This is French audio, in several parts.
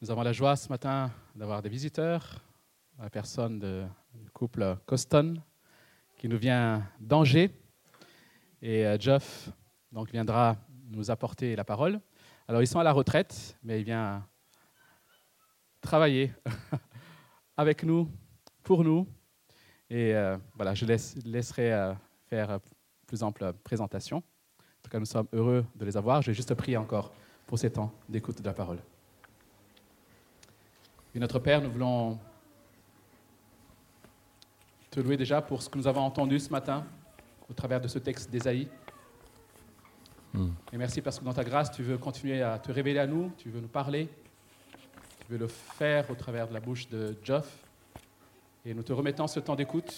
Nous avons la joie ce matin d'avoir des visiteurs, la personne du couple Coston qui nous vient d'Angers. Et euh, Jeff donc, viendra nous apporter la parole. Alors, ils sont à la retraite, mais il vient travailler avec nous, pour nous. Et euh, voilà, je laisse- laisserai euh, faire euh, plus ample présentation. En tout cas, nous sommes heureux de les avoir. J'ai juste prié encore pour ces temps d'écoute de la parole. Et notre Père, nous voulons te louer déjà pour ce que nous avons entendu ce matin au travers de ce texte d'Ésaïe. Mm. Et merci parce que dans ta grâce, tu veux continuer à te révéler à nous, tu veux nous parler, tu veux le faire au travers de la bouche de Geoff. Et nous te remettons ce temps d'écoute,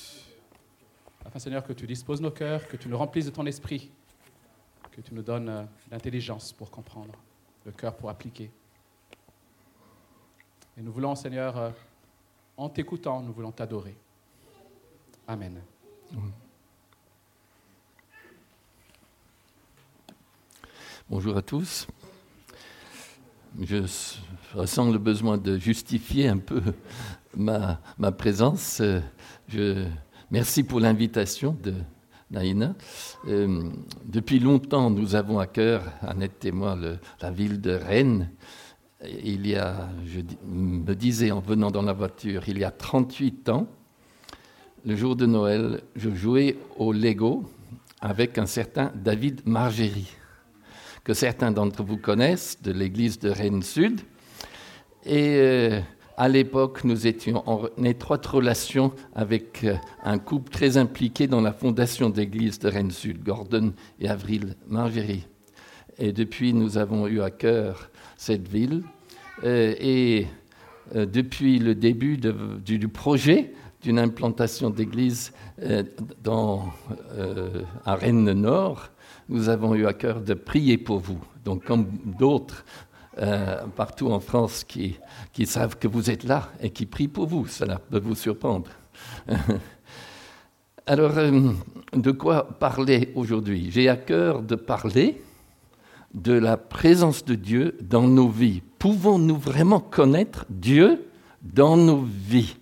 afin Seigneur que tu disposes nos cœurs, que tu nous remplisses de ton esprit, que tu nous donnes euh, l'intelligence pour comprendre, le cœur pour appliquer. Et nous voulons, Seigneur, euh, en t'écoutant, nous voulons t'adorer. Amen. Bonjour à tous. Je ressens le besoin de justifier un peu ma, ma présence. Je, merci pour l'invitation de Naïna. Euh, depuis longtemps, nous avons à cœur, Annette et moi, la ville de Rennes. Il y a, je me disais en venant dans la voiture, il y a 38 ans, le jour de Noël, je jouais au Lego avec un certain David Margerie que certains d'entre vous connaissent, de l'église de Rennes Sud. Et euh, à l'époque, nous étions en étroite relation avec euh, un couple très impliqué dans la fondation d'église de Rennes Sud, Gordon et Avril Margerie. Et depuis, nous avons eu à cœur cette ville. Euh, et euh, depuis le début du, projet d'une implantation d'église euh, dans, à Rennes Nord, nous avons eu à cœur de prier pour vous. Donc, comme d'autres partout en France qui, savent que vous êtes là et qui prient pour vous, cela peut vous surprendre. Alors, de quoi parler aujourd'hui? J'ai à cœur de parler de la présence de Dieu dans nos vies. Pouvons-nous vraiment connaître Dieu dans nos vies,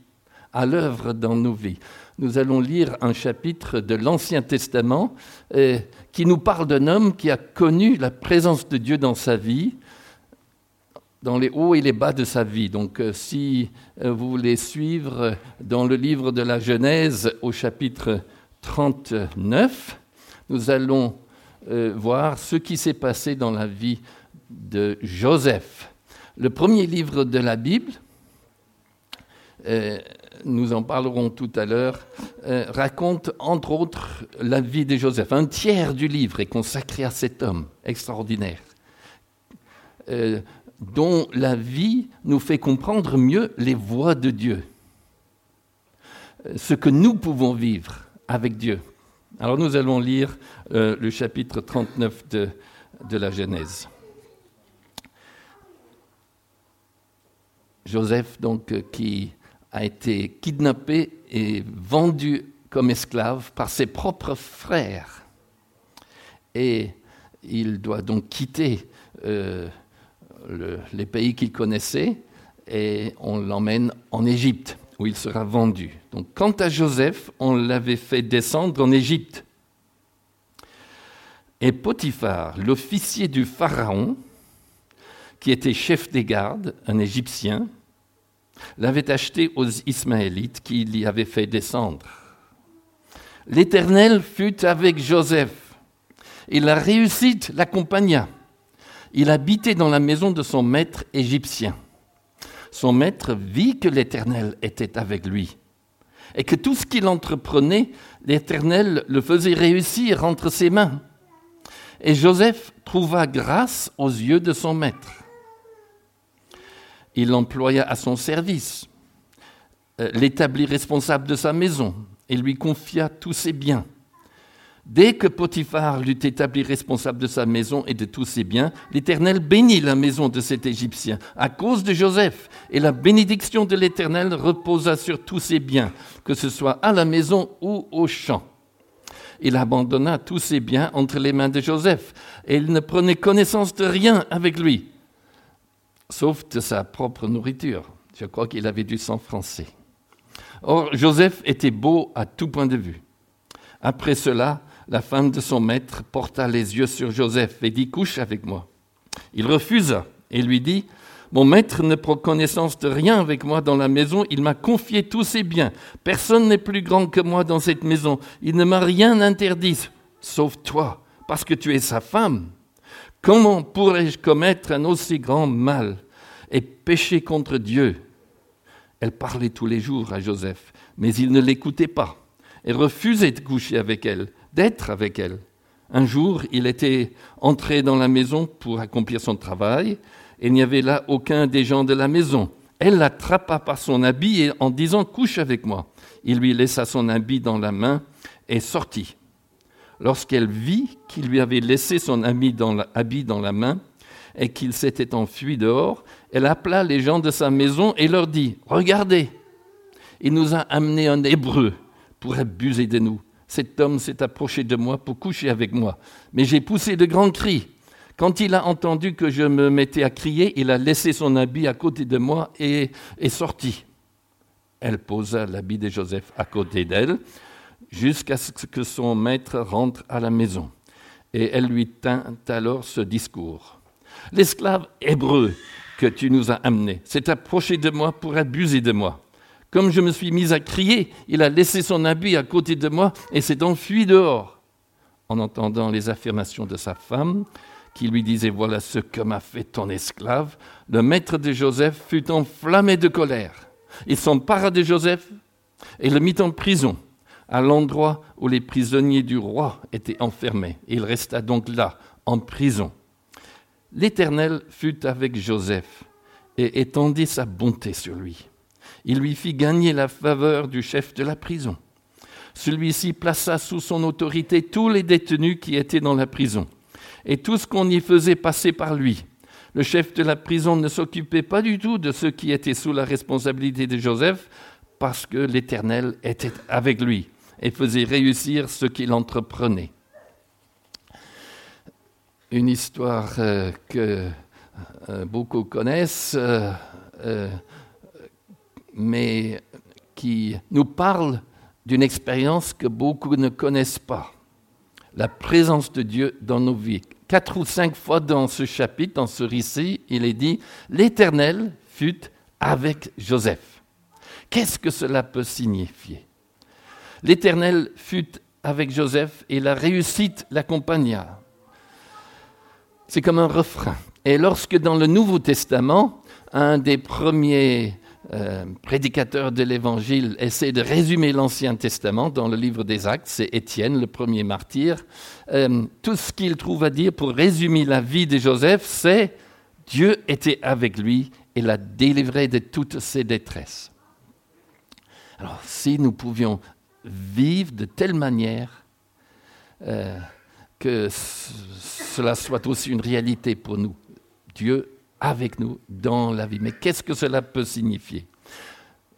à l'œuvre dans nos vies? Nous allons lire un chapitre de l'Ancien Testament euh, qui nous parle d'un homme qui a connu la présence de Dieu dans sa vie, dans les hauts et les bas de sa vie. Donc euh, si euh, vous voulez suivre dans le livre de la Genèse au chapitre 39, nous allons euh, voir ce qui s'est passé dans la vie de Joseph. Le premier livre de la Bible, euh, nous en parlerons tout à l'heure, euh, raconte entre autres la vie de Joseph. Un tiers du livre est consacré à cet homme extraordinaire, dont la vie nous fait comprendre mieux les voies de Dieu, ce que nous pouvons vivre avec Dieu. Alors nous allons lire euh, le chapitre 39 de, de la Genèse. Joseph, donc, euh, qui a été kidnappé et vendu comme esclave par ses propres frères. Et il doit donc quitter euh, le- les pays qu'il connaissait et on l'emmène en Égypte où il sera vendu. Donc quant à Joseph, on l'avait fait descendre en Égypte. Et Potiphar, l'officier du Pharaon, qui était chef des gardes, un Égyptien, l'avait acheté aux Ismaélites qui l'y avaient fait descendre. L'Éternel fut avec Joseph, et la réussite l'accompagna. Il habitait dans la maison de son maître égyptien. Son maître vit que l'Éternel était avec lui, et que tout ce qu'il entreprenait, l'Éternel le faisait réussir entre ses mains. Et Joseph trouva grâce aux yeux de son maître il l'employa à son service, euh, l'établit responsable de sa maison et lui confia tous ses biens. Dès que Potiphar l'eut établi responsable de sa maison et de tous ses biens, l'Éternel bénit la maison de cet Égyptien à cause de Joseph, et la bénédiction de l'Éternel reposa sur tous ses biens, que ce soit à la maison ou au champ. Il abandonna tous ses biens entre les mains de Joseph, et il ne prenait connaissance de rien avec lui. sauf de sa propre nourriture. Je crois qu'il avait du sang français. Or, Joseph était beau à tout point de vue. Après cela, la femme de son maître porta les yeux sur Joseph et dit Couche avec moi. Il refusa et lui dit Mon maître ne prend connaissance de rien avec moi dans la maison, il m'a confié tous ses biens. Personne n'est plus grand que moi dans cette maison. Il ne m'a rien interdit, sauf toi, parce que tu es sa femme. Comment pourrais-je commettre un aussi grand mal et pécher contre Dieu? Elle parlait tous les jours à Joseph, mais il ne l'écoutait pas et refusait de coucher avec elle, d'être avec elle. Un jour, il était entré dans la maison pour accomplir son travail, et il n'y avait là aucun des gens de la maison. Elle l'attrapa par son habit et en disant Couche avec moi. Il lui laissa son habit dans la main et sortit. Lorsqu'elle vit qu'il lui avait laissé son habit dans la, main et qu'il s'était enfui dehors, elle appela les gens de sa maison et leur dit Regardez, il nous a amené un hébreu pour abuser de nous cet homme s'est approché de moi pour coucher avec moi. Mais j'ai poussé de grands cris. Quand il a entendu que je me mettais à crier, il a laissé son habit à côté de moi et est sorti. Elle posa l'habit de Joseph à côté d'elle jusqu'à ce que son maître rentre à la maison. Et elle lui tint alors ce discours. L'esclave hébreu que tu nous as amené s'est approché de moi pour abuser de moi. Comme je me suis mis à crier, il a laissé son habit à côté de moi et s'est enfui dehors. En entendant les affirmations de sa femme, qui lui disait Voilà ce que m'a fait ton esclave, le maître de Joseph fut enflammé de colère. Il s'empara de Joseph et le mit en prison, à l'endroit où les prisonniers du roi étaient enfermés. Il resta donc là, en prison. L'Éternel fut avec Joseph et étendit sa bonté sur lui il lui fit gagner la faveur du chef de la prison. Celui-ci plaça sous son autorité tous les détenus qui étaient dans la prison, et tout ce qu'on y faisait passer par lui. Le chef de la prison ne s'occupait pas du tout de ceux qui étaient sous la responsabilité de Joseph, parce que l'Éternel était avec lui et faisait réussir ce qu'il entreprenait. Une histoire euh, que euh, beaucoup connaissent. Euh, mais qui nous parle d'une expérience que beaucoup ne connaissent pas. La présence de Dieu dans nos vies. Quatre ou cinq fois dans ce chapitre, dans ce récit, il est dit, l'Éternel fut avec Joseph. Qu'est-ce que cela peut signifier? L'Éternel fut avec Joseph et la réussite l'accompagna. C'est comme un refrain. Et lorsque dans le Nouveau Testament, un des premiers euh, prédicateur de l'Évangile, essaie de résumer l'Ancien Testament dans le livre des Actes, c'est Étienne, le premier martyr. Euh, tout ce qu'il trouve à dire pour résumer la vie de Joseph, c'est Dieu était avec lui et l'a délivré de toutes ses détresses. Alors, si nous pouvions vivre de telle manière euh, que cela soit aussi une réalité pour nous, Dieu avec nous dans la vie. Mais qu'est-ce que cela peut signifier?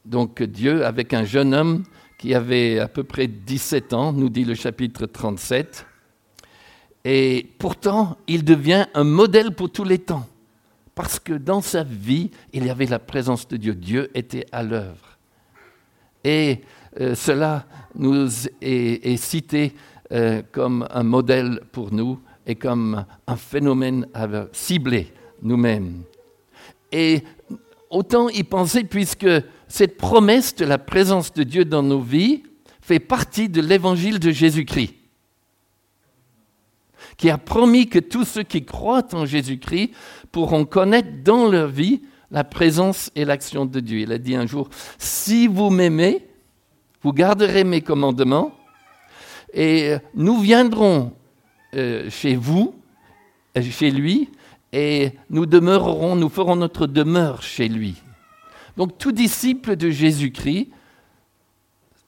Donc Dieu, avec un jeune homme qui avait à peu près 17 ans, nous dit le chapitre 37, et pourtant il devient un modèle pour tous les temps, parce que dans sa vie, il y avait la présence de Dieu, Dieu était à l'œuvre. Et euh, cela nous est, cité euh, comme un modèle pour nous et comme un phénomène à cibler nous-mêmes. Et autant y penser puisque cette promesse de la présence de Dieu dans nos vies fait partie de l'évangile de Jésus-Christ, qui a promis que tous ceux qui croient en Jésus-Christ pourront connaître dans leur vie la présence et l'action de Dieu. Il a dit un jour, si vous m'aimez, vous garderez mes commandements, et nous viendrons euh, chez vous, chez lui, et nous demeurerons, nous ferons notre demeure chez lui. Donc tout disciple de Jésus-Christ,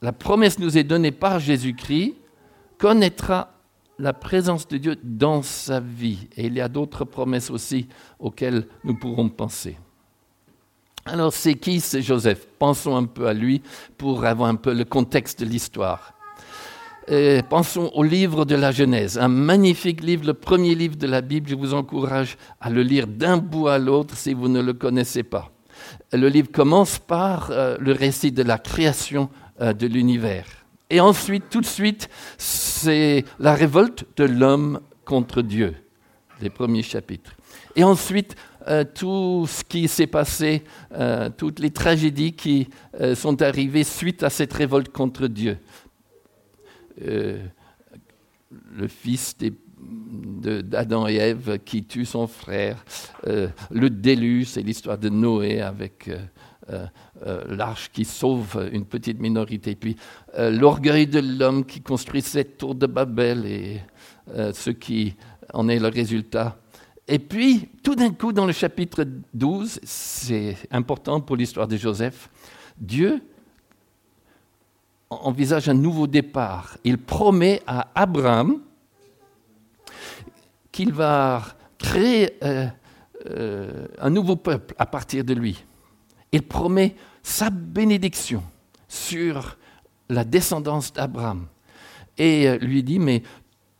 la promesse nous est donnée par Jésus-Christ, connaîtra la présence de Dieu dans sa vie. Et il y a d'autres promesses aussi auxquelles nous pourrons penser. Alors c'est qui c'est Joseph? Pensons un peu à lui pour avoir un peu le contexte de l'histoire. Pensons au livre de la Genèse, un magnifique livre, le premier livre de la Bible. Je vous encourage à le lire d'un bout à l'autre si vous ne le connaissez pas. Le livre commence par euh, le récit de la création euh, de l'univers. Et ensuite, tout de suite, c'est la révolte de l'homme contre Dieu, les premiers chapitres. Et ensuite, euh, tout ce qui s'est passé, toutes les tragédies qui sont arrivées suite à cette révolte contre Dieu. Le fils d'Adam et Ève qui tue son frère, le déluge, c'est l'histoire de Noé avec euh, euh, l'arche qui sauve une petite minorité, puis euh, l'orgueil de l'homme qui construit cette tour de Babel et ce qui en est le résultat. Et puis, tout d'un coup, dans le chapitre 12, c'est important pour l'histoire de Joseph, Dieu envisage un nouveau départ. Il promet à Abraham qu'il va créer un nouveau peuple à partir de lui il promet sa bénédiction sur la descendance d'Abraham. Et euh, lui dit, mais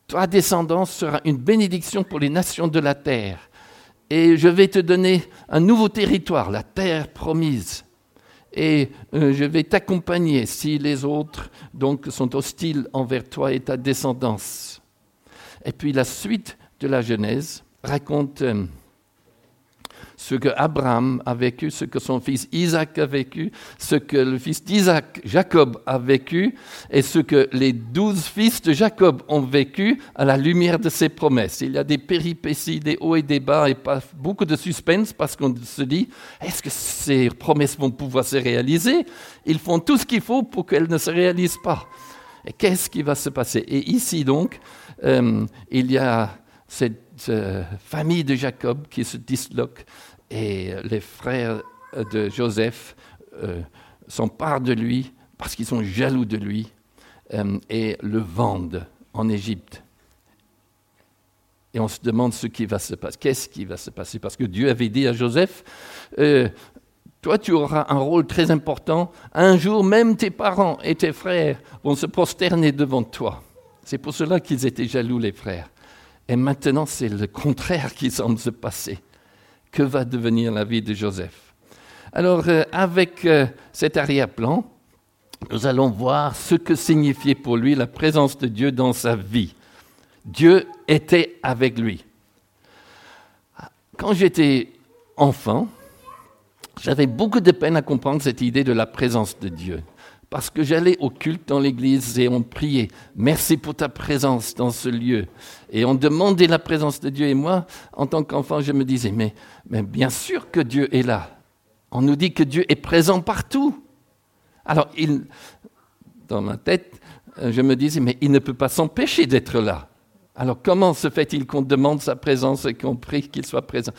ta descendance sera une bénédiction pour les nations de la terre. Et je vais te donner un nouveau territoire, la terre promise. Et euh, je vais t'accompagner si les autres donc sont hostiles envers toi et ta descendance. Et puis la suite de la Genèse raconte euh, ce que Abraham a vécu, ce que son fils Isaac a vécu, ce que le fils d'Isaac, Jacob, a vécu, et ce que les douze fils de Jacob ont vécu à la lumière de ses promesses. Il y a des péripéties, des hauts et des bas, et beaucoup de suspense parce qu'on se dit, est-ce que ces promesses vont pouvoir se réaliser? Ils font tout ce qu'il faut pour qu'elles ne se réalisent pas. Et qu'est-ce qui va se passer? Et ici donc, euh, il y a cette euh, famille de Jacob qui se disloque et les frères de Joseph euh, s'emparent de lui parce qu'ils sont jaloux de lui euh, et le vendent en Égypte. Et on se demande ce qui va se passer. Qu'est-ce qui va se passer? Parce que Dieu avait dit à Joseph, euh, toi tu auras un rôle très important. Un jour, même tes parents et tes frères vont se prosterner devant toi. C'est pour cela qu'ils étaient jaloux, les frères. Et maintenant, c'est le contraire qui semble se passer que va devenir la vie de Joseph. Alors, euh, avec euh, cet arrière-plan, nous allons voir ce que signifiait pour lui la présence de Dieu dans sa vie. Dieu était avec lui. Quand j'étais enfant, j'avais beaucoup de peine à comprendre cette idée de la présence de Dieu parce que j'allais au culte dans l'église et on priait, merci pour ta présence dans ce lieu. Et on demandait la présence de Dieu. Et moi, en tant qu'enfant, je me disais, mais, mais bien sûr que Dieu est là. On nous dit que Dieu est présent partout. Alors, il, dans ma tête, euh, je me disais, mais il ne peut pas s'empêcher d'être là. Alors comment se fait-il qu'on demande sa présence et qu'on prie qu'il soit présent?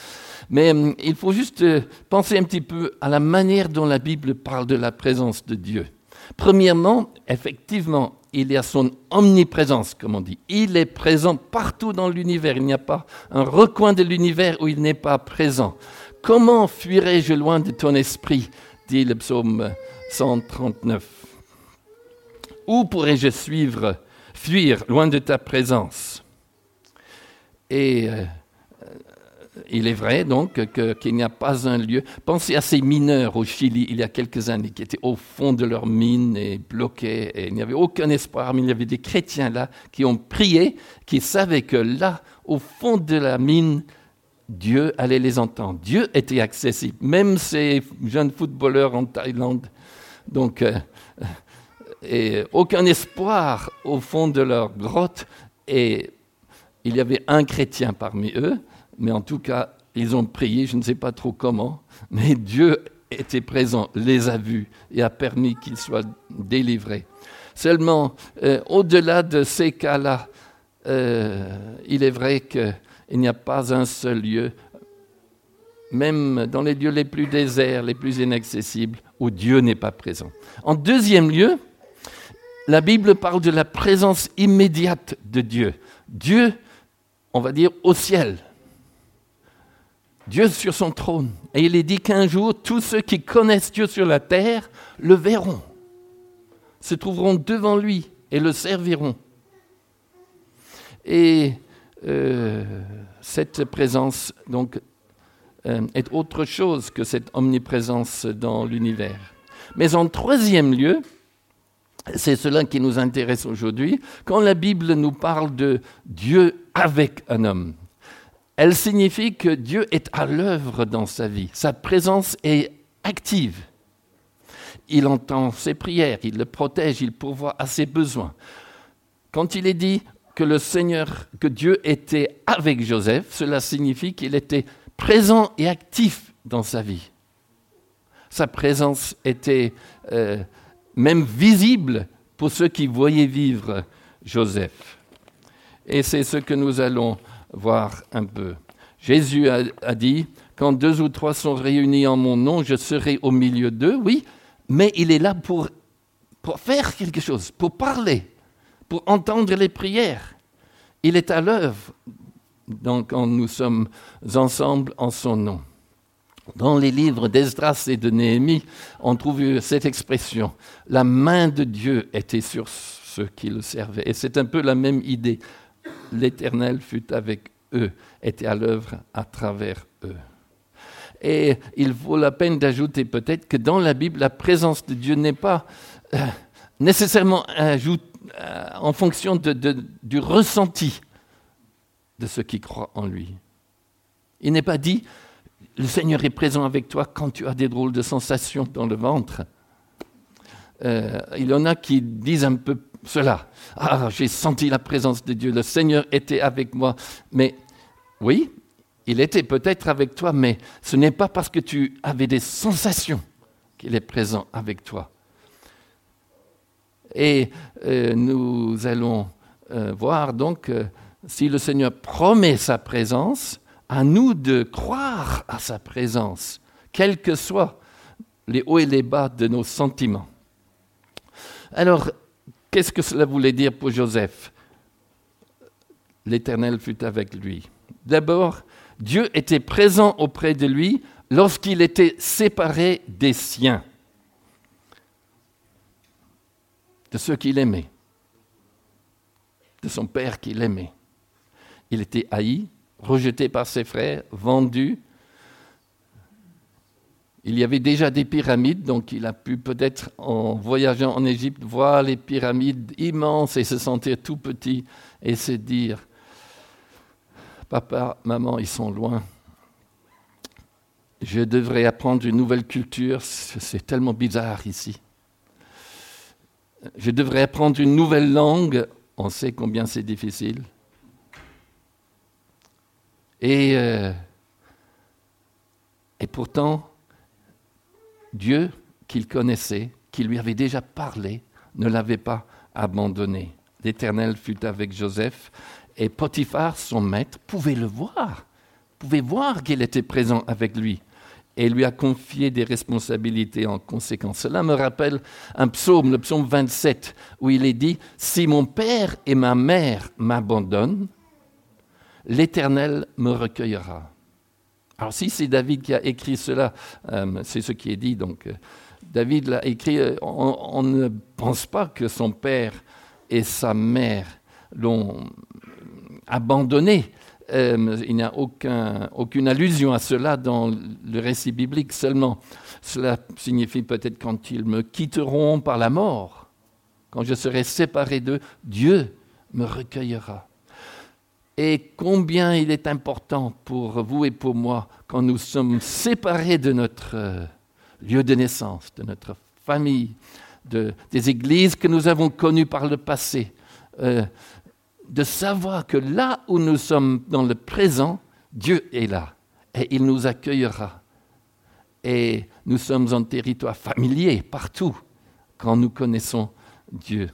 Mais euh, il faut juste euh, penser un petit peu à la manière dont la Bible parle de la présence de Dieu. Premièrement, effectivement, il y a son omniprésence, comme on dit. Il est présent partout dans l'univers. Il n'y a pas un recoin de l'univers où il n'est pas présent. Comment fuirais-je loin de ton esprit dit le psaume 139. Où pourrais-je suivre, fuir loin de ta présence? Et euh, il est vrai donc qu'il n'y a pas un lieu. Pensez à ces mineurs au Chili il y a quelques années qui étaient au fond de leur mine et bloqués et il n'y avait aucun espoir, mais il y avait des chrétiens là qui ont prié, qui savaient que là, au fond de la mine, Dieu allait les entendre. Dieu était accessible, même ces jeunes footballeurs en Thaïlande. Donc, euh, et aucun espoir au fond de leur grotte et il y avait un chrétien parmi eux mais en tout cas, ils ont prié, je ne sais pas trop comment, mais Dieu était présent, les a vus et a permis qu'ils soient délivrés. Seulement, euh, au-delà de ces cas-là, euh, il est vrai qu'il n'y a pas un seul lieu, même dans les lieux les plus déserts, les plus inaccessibles, où Dieu n'est pas présent. En deuxième lieu, la Bible parle de la présence immédiate de Dieu. Dieu, on va dire, au ciel, Dieu sur son trône. Et il est dit qu'un jour, tous ceux qui connaissent Dieu sur la terre le verront, se trouveront devant lui et le serviront. Et euh, cette présence, donc, euh, est autre chose que cette omniprésence dans l'univers. Mais en troisième lieu, c'est cela qui nous intéresse aujourd'hui, quand la Bible nous parle de Dieu avec un homme. Elle signifie que Dieu est à l'œuvre dans sa vie. Sa présence est active. Il entend ses prières, il le protège, il pourvoit à ses besoins. Quand il est dit que le Seigneur, que Dieu était avec Joseph, cela signifie qu'il était présent et actif dans sa vie. Sa présence était euh, même visible pour ceux qui voyaient vivre Joseph. Et c'est ce que nous allons voir un peu. Jésus a, dit, quand deux ou trois sont réunis en mon nom, je serai au milieu d'eux, oui, mais il est là pour, pour faire quelque chose, pour parler, pour entendre les prières. Il est à l'œuvre donc, quand nous sommes ensemble en son nom. Dans les livres d'Esdras et de Néhémie, on trouve cette expression. La main de Dieu était sur ceux qui le servaient. Et c'est un peu la même idée. L'Éternel fut avec eux, était à l'œuvre à travers eux. Et il vaut la peine d'ajouter peut-être que dans la Bible, la présence de Dieu n'est pas euh, nécessairement euh, en fonction du ressenti de ceux qui croient en lui. Il n'est pas dit, le Seigneur est présent avec toi quand tu as des drôles de sensations dans le ventre. Euh, il y en a qui disent un peu cela. Ah, j'ai senti la présence de Dieu, le Seigneur était avec moi. Mais oui, il était peut-être avec toi, mais ce n'est pas parce que tu avais des sensations qu'il est présent avec toi. Et euh, nous allons euh, voir donc si le Seigneur promet sa présence, à nous de croire à sa présence, quels que soient les hauts et les bas de nos sentiments. Alors, qu'est-ce que cela voulait dire pour Joseph? L'Éternel fut avec lui. D'abord, Dieu était présent auprès de lui lorsqu'il était séparé des siens, de ceux qu'il aimait, de son Père qu'il aimait. Il était haï, rejeté par ses frères, vendu. Il y avait déjà des pyramides, donc il a pu peut-être, en voyageant en Égypte, voir les pyramides immenses et se sentir tout petit et se dire, papa, maman, ils sont loin. Je devrais apprendre une nouvelle culture, c'est tellement bizarre ici. Je devrais apprendre une nouvelle langue, on sait combien c'est difficile. Et, euh, et pourtant, Dieu qu'il connaissait, qui lui avait déjà parlé, ne l'avait pas abandonné. L'Éternel fut avec Joseph et Potiphar, son maître, pouvait le voir, pouvait voir qu'il était présent avec lui et lui a confié des responsabilités en conséquence. Cela me rappelle un psaume, le psaume 27, où il est dit, Si mon père et ma mère m'abandonnent, l'Éternel me recueillera. Alors si c'est David qui a écrit cela, euh, c'est ce qui est dit, donc euh, David l'a écrit, euh, on, ne pense pas que son père et sa mère l'ont abandonné. il n'y a aucune allusion à cela dans le récit biblique seulement. Cela signifie peut-être quand ils me quitteront par la mort, quand je serai séparé d'eux, Dieu me recueillera et combien il est important pour vous et pour moi quand nous sommes séparés de notre euh, lieu de naissance, de notre famille, des églises que nous avons connues par le passé, euh, de savoir que là où nous sommes dans le présent, Dieu est là et il nous accueillera. Et nous sommes en territoire familier partout quand nous connaissons Dieu.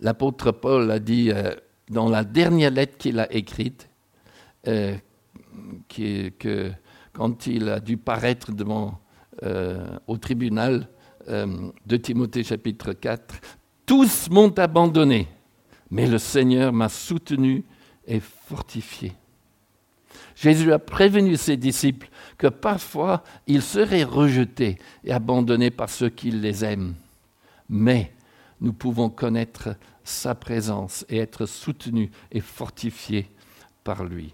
L'apôtre Paul a dit euh, dans la dernière lettre qu'il a écrite, euh, que quand il a dû paraître devant, euh, au tribunal euh, de Timothée chapitre 4, tous m'ont abandonné, mais le Seigneur m'a soutenu et fortifié. Jésus a prévenu ses disciples que parfois ils seraient rejetés et abandonnés par ceux qui les aiment. Mais nous pouvons connaître sa présence et être soutenus et fortifiés par lui.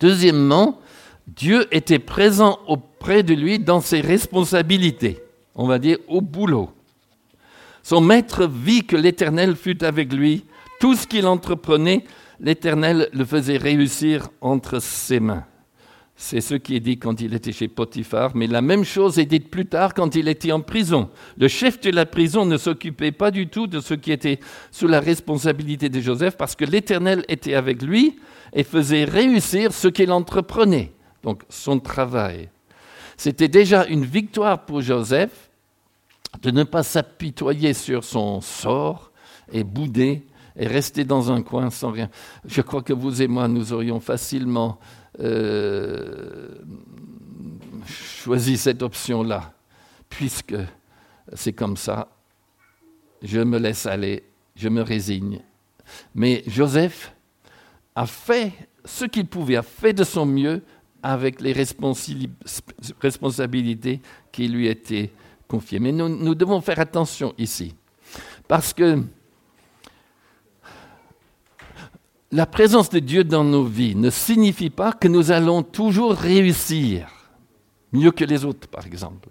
Deuxièmement, Dieu était présent auprès de lui dans ses responsabilités, on va dire au boulot. Son maître vit que l'Éternel fut avec lui. Tout ce qu'il entreprenait, l'Éternel le faisait réussir entre ses mains. C'est ce qui est dit quand il était chez Potiphar, mais la même chose est dite plus tard quand il était en prison. Le chef de la prison ne s'occupait pas du tout de ce qui était sous la responsabilité de Joseph parce que l'Éternel était avec lui et faisait réussir ce qu'il entreprenait, donc son travail. C'était déjà une victoire pour Joseph de ne pas s'apitoyer sur son sort et bouder et rester dans un coin sans rien. Je crois que vous et moi, nous aurions facilement euh, choisi cette option-là, puisque c'est comme ça. Je me laisse aller, je me résigne. Mais Joseph a fait ce qu'il pouvait, a fait de son mieux avec les responsabilités qui lui étaient confiées. Mais nous, nous devons faire attention ici, parce que la présence de Dieu dans nos vies ne signifie pas que nous allons toujours réussir mieux que les autres, par exemple.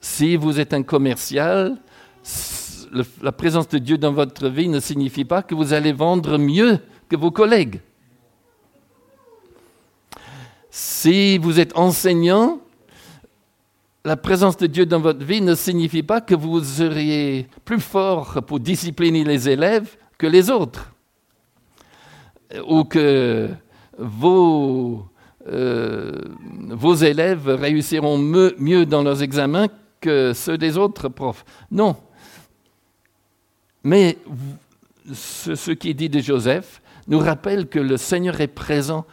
Si vous êtes un commercial, la présence de Dieu dans votre vie ne signifie pas que vous allez vendre mieux que vos collègues. Si vous êtes enseignant, la présence de Dieu dans votre vie ne signifie pas que vous seriez plus fort pour discipliner les élèves que les autres ou que vos, euh, élèves réussiront mieux, dans leurs examens que ceux des autres profs. Non. Mais ce, qui est dit de Joseph nous rappelle que le Seigneur est présent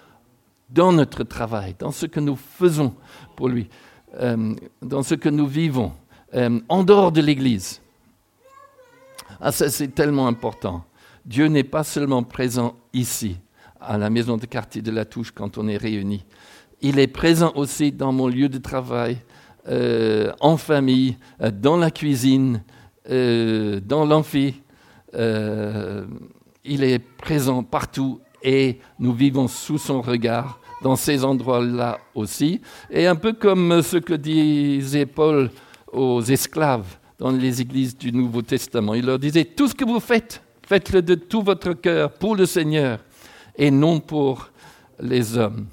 dans notre travail, dans ce que nous faisons pour lui, euh, dans ce que nous vivons, euh, en dehors de l'Église. Ah, ça c'est tellement important. Dieu n'est pas seulement présent ici, à la maison de quartier de la Touche, quand on est réunis. Il est présent aussi dans mon lieu de travail, euh, en famille, euh, dans la cuisine, euh, dans l'amphi. il est présent partout et nous vivons sous son regard dans ces endroits-là aussi. Et un peu comme ce que disait Paul aux esclaves dans les églises du Nouveau Testament. Il leur disait, tout ce que vous faites, Faites-le de tout votre cœur pour le Seigneur et non pour les hommes.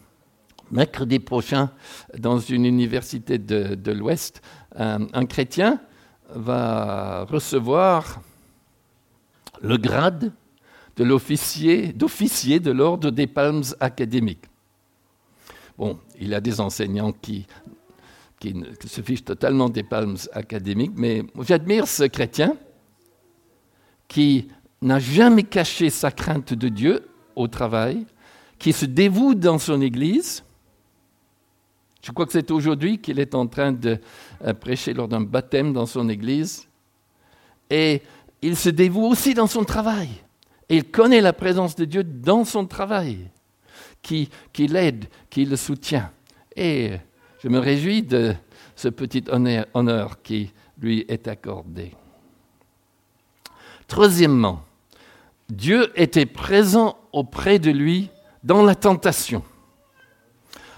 Mercredi prochain, dans une université de, l'Ouest, un, chrétien va recevoir le grade de l'officier, d'officier de l'ordre des palmes académiques. Bon, il a des enseignants qui, qui se fichent totalement des palmes académiques, mais j'admire ce chrétien qui n'a jamais caché sa crainte de Dieu au travail, qui se dévoue dans son Église. Je crois que c'est aujourd'hui qu'il est en train de euh, prêcher lors d'un baptême dans son Église. Et il se dévoue aussi dans son travail. Et il connaît la présence de Dieu dans son travail, qui, qui l'aide, qui le soutient. Et je me réjouis de ce petit honneur qui lui est accordé. Troisièmement, Dieu était présent auprès de lui dans la tentation.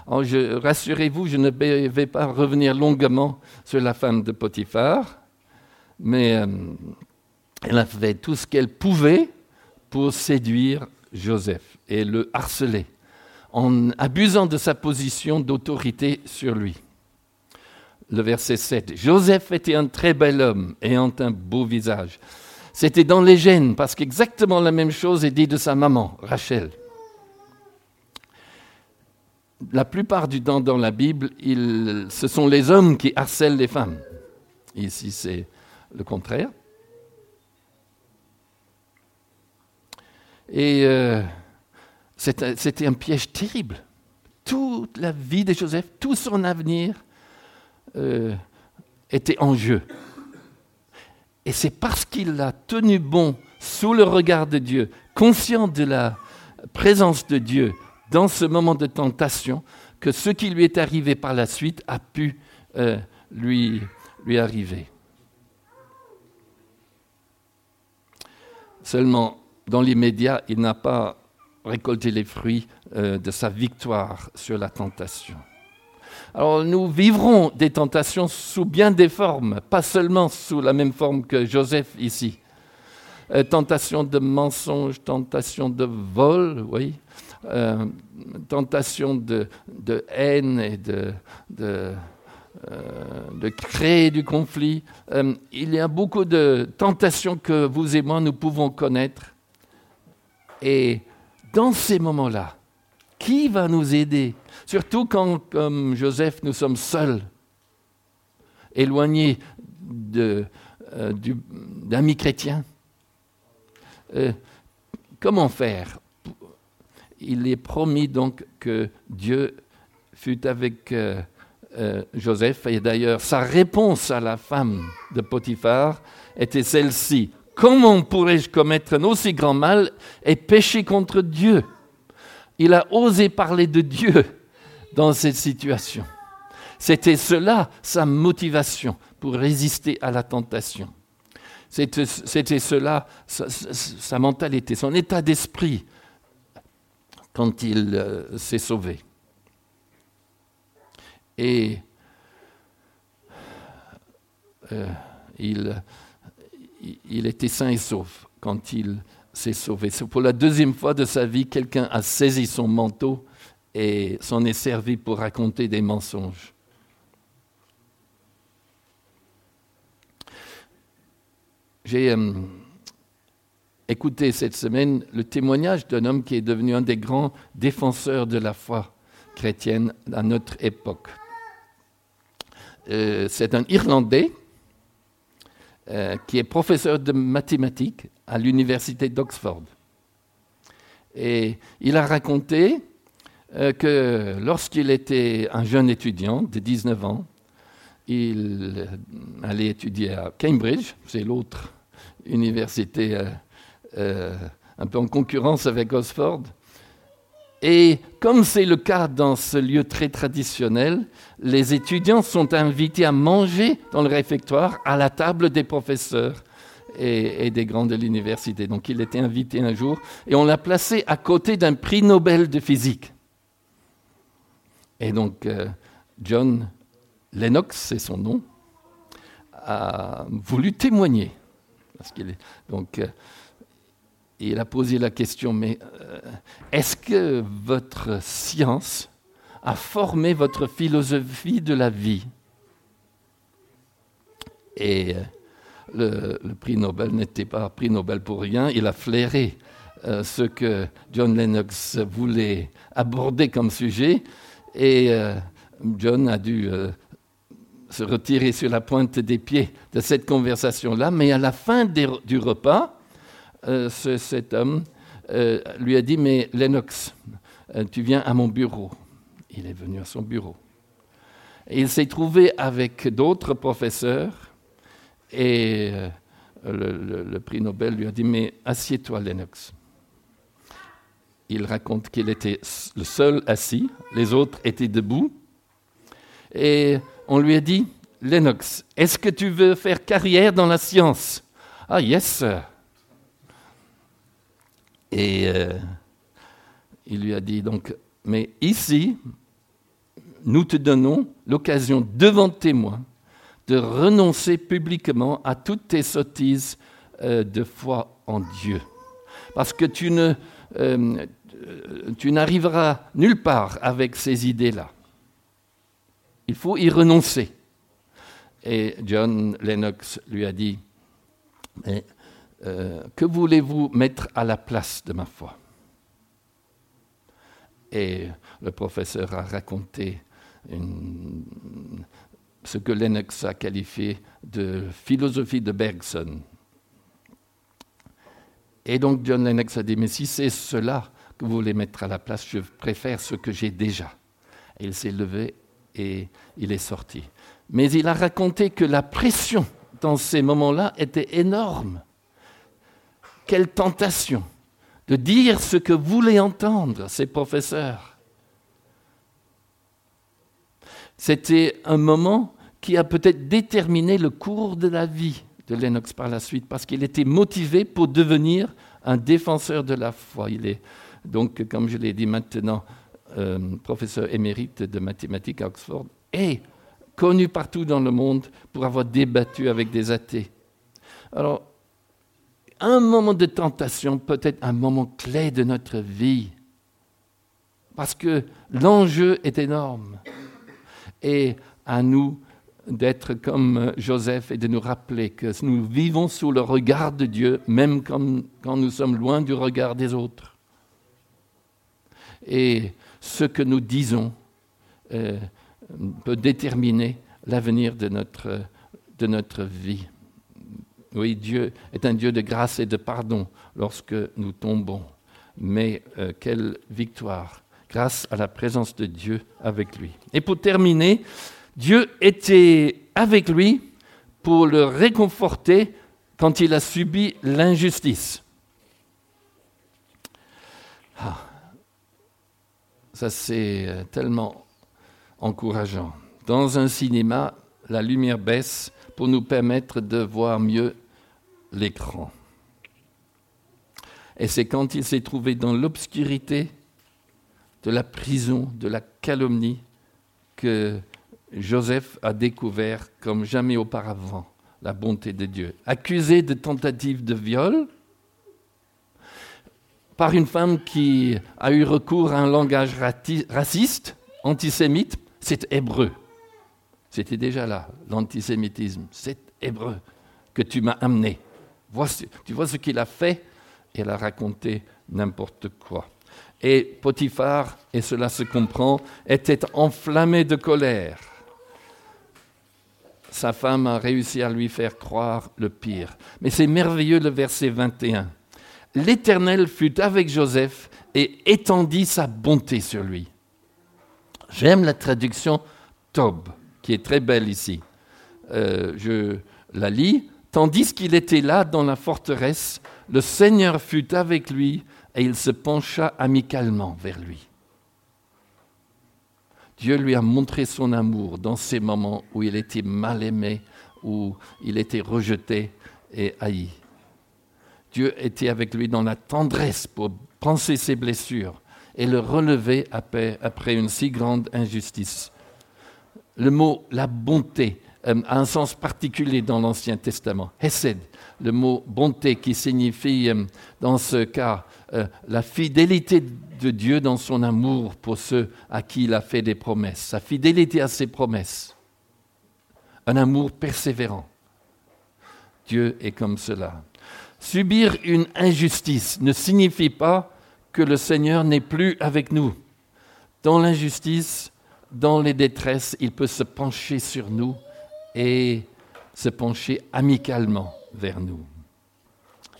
rassurez-vous, je ne vais pas revenir longuement sur la femme de Potiphar, mais euh, elle a fait tout ce qu'elle pouvait pour séduire Joseph et le harceler, en abusant de sa position d'autorité sur lui. Le verset 7. Joseph était un très bel homme ayant un beau visage. C'était dans les gènes, parce qu'exactement la même chose est dit de sa maman, Rachel. La plupart du temps dans la Bible, ce sont les hommes qui harcèlent les femmes. Ici, c'est le contraire. Et euh, c'était un piège terrible. Toute la vie de Joseph, tout son avenir euh, était en jeu. Et c'est parce qu'il a tenu bon sous le regard de Dieu, conscient de la présence de Dieu dans ce moment de tentation, que ce qui lui est arrivé par la suite a pu euh, lui, lui arriver. Seulement, dans l'immédiat, il n'a pas récolté les fruits euh, de sa victoire sur la tentation. Alors nous vivrons des tentations sous bien des formes, pas seulement sous la même forme que Joseph ici. Euh, tentation de mensonge, tentation de vol, oui, euh, tentation de, haine et de, de, de, créer du conflit. il y a beaucoup de tentations que vous et moi nous pouvons connaître. Et dans ces moments-là, qui va nous aider? Surtout quand, comme Joseph, nous sommes seuls, éloignés euh, d'amis chrétiens. Euh, comment faire? Il est promis donc que Dieu fut avec euh, Joseph, et d'ailleurs sa réponse à la femme de Potiphar était celle-ci. Comment pourrais-je commettre un aussi grand mal et pécher contre Dieu? Il a osé parler de Dieu dans cette situation. C'était cela sa motivation pour résister à la tentation. C'était cela sa, mentalité, son état d'esprit quand il euh, s'est sauvé. Et euh, il, il était sain et sauf quand il s'est sauvé. C'est pour la deuxième fois de sa vie, quelqu'un a saisi son manteau et s'en est servi pour raconter des mensonges. J'ai euh, écouté cette semaine le témoignage d'un homme qui est devenu un des grands défenseurs de la foi chrétienne à notre époque. Euh, c'est un Irlandais euh, qui est professeur de mathématiques à l'université d'Oxford. Et il a raconté euh, que lorsqu'il était un jeune étudiant de 19 ans, il allait étudier à Cambridge, c'est l'autre université euh, un peu en concurrence avec Oxford, et comme c'est le cas dans ce lieu très traditionnel, les étudiants sont invités à manger dans le réfectoire à la table des professeurs et, des grands de l'université. Donc il était invité un jour et on l'a placé à côté d'un prix Nobel de physique. Et donc euh, John Lennox, c'est son nom, a voulu témoigner. Parce qu'il est, euh, il a posé la question, mais euh, est-ce que votre science a formé votre philosophie de la vie? Et euh, le, prix Nobel n'était pas prix Nobel pour rien, il a flairé euh, ce que John Lennox voulait aborder comme sujet, et John a dû se retirer sur la pointe des pieds de cette conversation-là, mais à la fin du repas, euh, cet homme euh, lui a dit, mais Lennox, euh, tu viens à mon bureau. Il est venu à son bureau. Il s'est trouvé avec d'autres professeurs et le, prix Nobel lui a dit, mais assieds-toi Lennox. Il raconte qu'il était le seul assis, les autres étaient debout. Et on lui a dit, Lennox, est-ce que tu veux faire carrière dans la science? Ah, yes, sir. Et euh, il lui a dit donc, mais ici, nous te donnons l'occasion devant témoins de renoncer publiquement à toutes tes sottises euh, de foi en Dieu. Parce que tu, ne, euh, tu n'arriveras nulle part avec ces idées-là. Il faut y renoncer. Et John Lennox lui a dit, mais euh, que voulez-vous mettre à la place de ma foi? Et le professeur a raconté ce que Lennox a qualifié de philosophie de Bergson. Et donc John Lennox a dit, mais si c'est cela que vous voulez mettre à la place, je préfère ce que j'ai déjà. Et il s'est levé et il est sorti. Mais il a raconté que la pression dans ces moments-là était énorme quelle tentation de dire ce que voulaient entendre ces professeurs. C'était un moment qui a peut-être déterminé le cours de la vie de Lennox par la suite parce qu'il était motivé pour devenir un défenseur de la foi. Il est donc, comme je l'ai dit maintenant, euh, professeur émérite de mathématiques à Oxford et connu partout dans le monde pour avoir débattu avec des athées. Alors, un moment de tentation peut être un moment clé de notre vie parce que l'enjeu est énorme. Et à nous d'être comme Joseph et de nous rappeler que nous vivons sous le regard de Dieu, même quand nous sommes loin du regard des autres. Et ce que nous disons euh, peut déterminer l'avenir de notre, de notre vie. Oui, Dieu est un Dieu de grâce et de pardon lorsque nous tombons. Mais euh, quelle victoire grâce à la présence de Dieu avec lui. Et pour terminer, Dieu était avec lui pour le réconforter quand il a subi l'injustice. Ah, ça c'est euh, tellement encourageant. Dans un cinéma, la lumière baisse pour nous permettre de voir mieux l'écran. Et c'est quand il s'est trouvé dans l'obscurité de la prison, de la calomnie, que Joseph a découvert comme jamais auparavant la bonté de Dieu. Accusé de tentative de viol par une femme qui a eu recours à un langage raciste, antisémite, c'est hébreu. C'était déjà là, l'antisémitisme. C'est hébreu que tu m'as amené. tu vois ce qu'il a fait? Elle a raconté n'importe quoi. Et Potiphar, et cela se comprend, était enflammé de colère sa femme a réussi à lui faire croire le pire. Mais c'est merveilleux le verset 21. L'Éternel fut avec Joseph et étendit sa bonté sur lui. J'aime la traduction Tob, qui est très belle ici. Euh, je la lis. Tandis qu'il était là dans la forteresse, le Seigneur fut avec lui et il se pencha amicalement vers lui. Dieu lui a montré son amour dans ces moments où il était mal aimé, où il était rejeté et haï. Dieu était avec lui dans la tendresse pour penser ses blessures et le relever après, une si grande injustice. Le mot la bonté euh, a un sens particulier dans l'Ancien Testament. Hesed, le mot bonté qui signifie euh, dans ce cas euh, la fidélité de Dieu dans son amour pour ceux à qui il a fait des promesses, sa fidélité à ses promesses, un amour persévérant. Dieu est comme cela. Subir une injustice ne signifie pas que le Seigneur n'est plus avec nous. Dans l'injustice, dans les détresses, il peut se pencher sur nous et se pencher amicalement vers nous.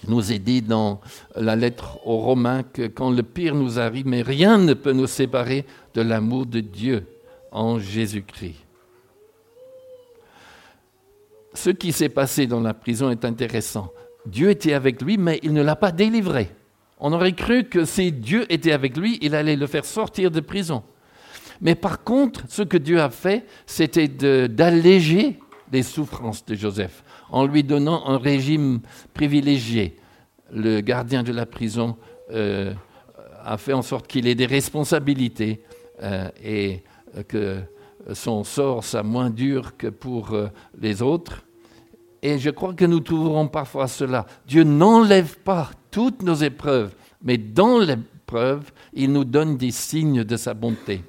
Il nous est dit dans la lettre aux Romains que quand le pire nous arrive, mais rien ne peut nous séparer de l'amour de Dieu en Jésus-Christ. Ce qui s'est passé dans la prison est intéressant. Dieu était avec lui, mais il ne l'a pas délivré. On aurait cru que si Dieu était avec lui, il allait le faire sortir de prison. Mais par contre, ce que Dieu a fait, c'était d'alléger les souffrances de Joseph en lui donnant un régime privilégié. Le gardien de la prison euh, a fait en sorte qu'il ait des responsabilités euh, et que son sort soit moins dur que pour euh, les autres. Et je crois que nous trouverons parfois cela. Dieu n'enlève pas toutes nos épreuves, mais dans l'épreuve, il nous donne des signes de sa bonté.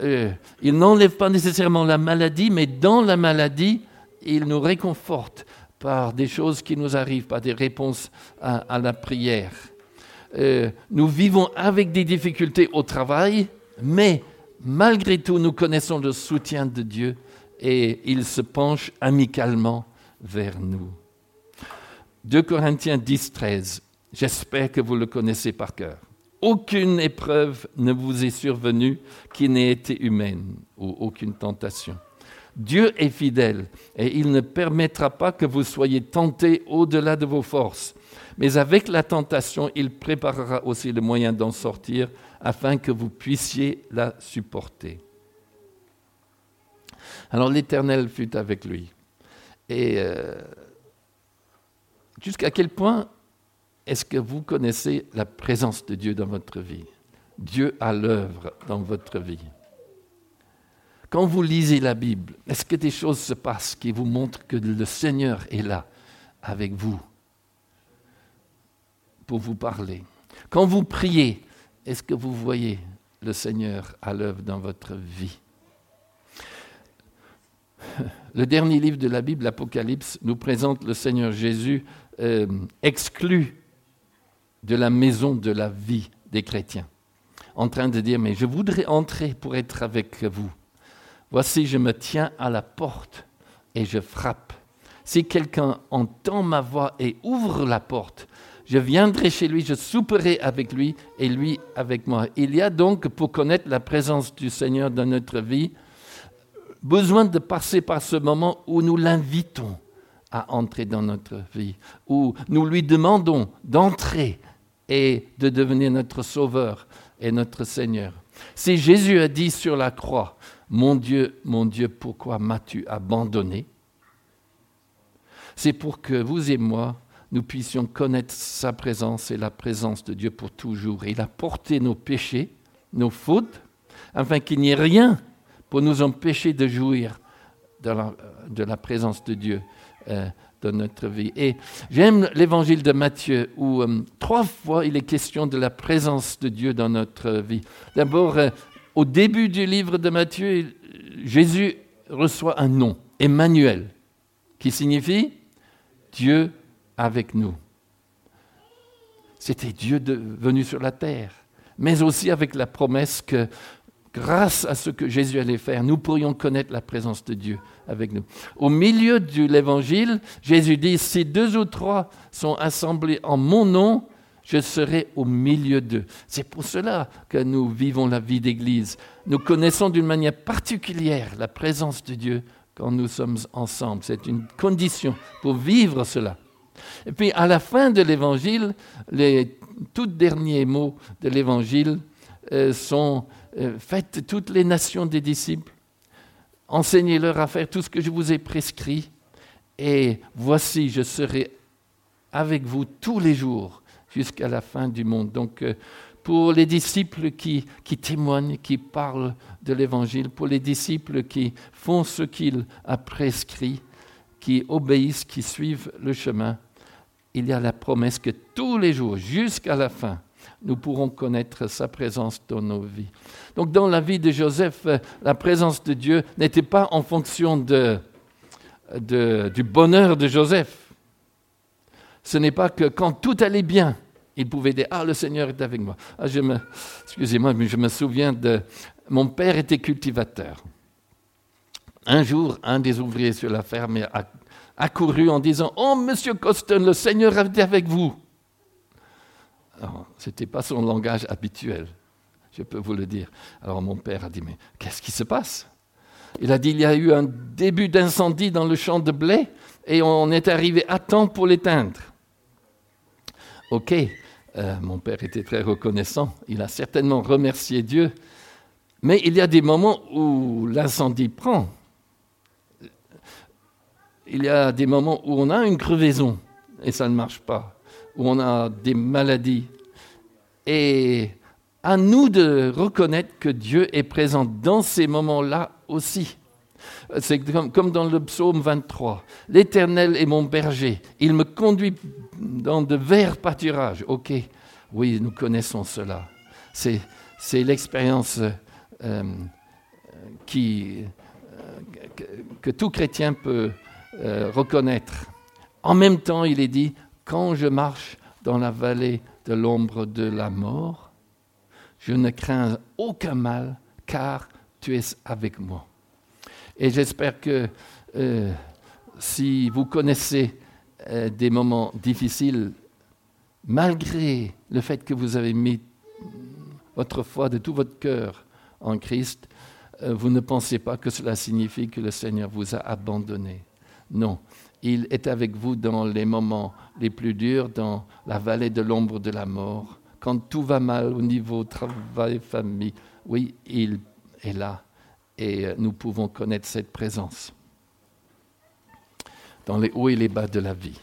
Il n'enlève pas nécessairement la maladie, mais dans la maladie, il nous réconforte par des choses qui nous arrivent, par des réponses à, la prière. Euh, nous vivons avec des difficultés au travail, mais malgré tout, nous connaissons le soutien de Dieu et il se penche amicalement vers nous. 2 Corinthiens 10, 13. J'espère que vous le connaissez par cœur. Aucune épreuve ne vous est survenue qui n'ait été humaine ou aucune tentation. Dieu est fidèle et il ne permettra pas que vous soyez tentés au-delà de vos forces. Mais avec la tentation, il préparera aussi le moyen d'en sortir afin que vous puissiez la supporter. Alors l'Éternel fut avec lui. Et euh, Jusqu'à quel point est-ce que vous connaissez la présence de Dieu dans votre vie? Dieu à l'œuvre dans votre vie. Quand vous lisez la Bible, est-ce que des choses se passent qui vous montrent que le Seigneur est là avec vous pour vous parler? Quand vous priez, est-ce que vous voyez le Seigneur à l'œuvre dans votre vie? Le dernier livre de la Bible, l'Apocalypse, nous présente le Seigneur Jésus euh, exclu de la maison de la vie des chrétiens, en train de dire, mais je voudrais entrer pour être avec vous. Voici, je me tiens à la porte et je frappe. Si quelqu'un entend ma voix et ouvre la porte, je viendrai chez lui, je souperai avec lui et lui avec moi. Il y a donc, pour connaître la présence du Seigneur dans notre vie, besoin de passer par ce moment où nous l'invitons à entrer dans notre vie, où nous lui demandons d'entrer et de devenir notre Sauveur et notre Seigneur. Si Jésus a dit sur la croix, Mon Dieu, mon Dieu, pourquoi m'as-tu abandonné? C'est pour que vous et moi, nous puissions connaître sa présence et la présence de Dieu pour toujours. Il a porté nos péchés, nos fautes, afin qu'il n'y ait rien pour nous empêcher de jouir de la, présence de Dieu euh, dans notre vie. Et j'aime l'évangile de Matthieu où euh, trois fois il est question de la présence de Dieu dans notre vie. D'abord, euh, au début du livre de Matthieu, Jésus reçoit un nom, Emmanuel, qui signifie Dieu avec nous. C'était Dieu venu sur la terre, mais aussi avec la promesse que grâce à ce que Jésus allait faire, nous pourrions connaître la présence de Dieu avec nous. Au milieu de l'évangile, Jésus dit, si deux ou trois sont assemblés en mon nom, je serai au milieu d'eux. C'est pour cela que nous vivons la vie d'Église. Nous connaissons d'une manière particulière la présence de Dieu quand nous sommes ensemble. C'est une condition pour vivre cela. Et puis à la fin de l'évangile, les tout derniers mots de l'évangile euh, sont faites toutes les nations des disciples, enseignez-leur à faire tout ce que je vous ai prescrit, et voici, je serai avec vous tous les jours jusqu'à la fin du monde. Donc, euh, pour les disciples qui, qui, témoignent, qui parlent de l'Évangile, pour les disciples qui font ce qu'il a prescrit, qui obéissent, qui suivent le chemin, il y a la promesse que tous les jours, jusqu'à la fin, nous pourrons connaître sa présence dans nos vies. Donc dans la vie de Joseph, euh, la présence de Dieu n'était pas en fonction de, du bonheur de Joseph. Ce n'est pas que quand tout allait bien, il pouvait dire Ah, le Seigneur est avec moi. Ah, excusez-moi, mais je me souviens de. Mon père était cultivateur. Un jour, un des ouvriers sur la ferme a accouru en disant Oh, monsieur Coston, le Seigneur est avec vous. Ce n'était pas son langage habituel, je peux vous le dire. Alors mon père a dit, mais qu'est-ce qui se passe? Il a dit, il y a eu un début d'incendie dans le champ de blé et on est arrivé à temps pour l'éteindre. Ok, euh, mon père était très reconnaissant, il a certainement remercié Dieu, mais il y a des moments où l'incendie prend. Il y a des moments où on a une crevaison et ça ne marche pas où on a des maladies. Et à nous de reconnaître que Dieu est présent dans ces moments-là aussi. C'est comme, dans le psaume 23. L'Éternel est mon berger. Il me conduit dans de verts pâturages. Ok, oui, nous connaissons cela. C'est, l'expérience euh, qui, euh, que, tout chrétien peut euh, reconnaître. En même temps, il est dit, quand je marche dans la vallée de l'ombre de la mort, je ne crains aucun mal, car tu es avec moi. Et j'espère que euh, si vous connaissez euh, des moments difficiles, malgré le fait que vous avez mis votre foi de tout votre cœur en Christ, euh, vous ne pensez pas que cela signifie que le Seigneur vous a abandonné. Non, il est avec vous dans les moments les plus durs, dans la vallée de l'ombre de la mort, quand tout va mal au niveau travail, famille. Oui, il est là et nous pouvons connaître cette présence dans les hauts et les bas de la vie.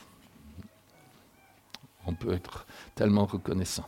on peut être tellement reconnaissant.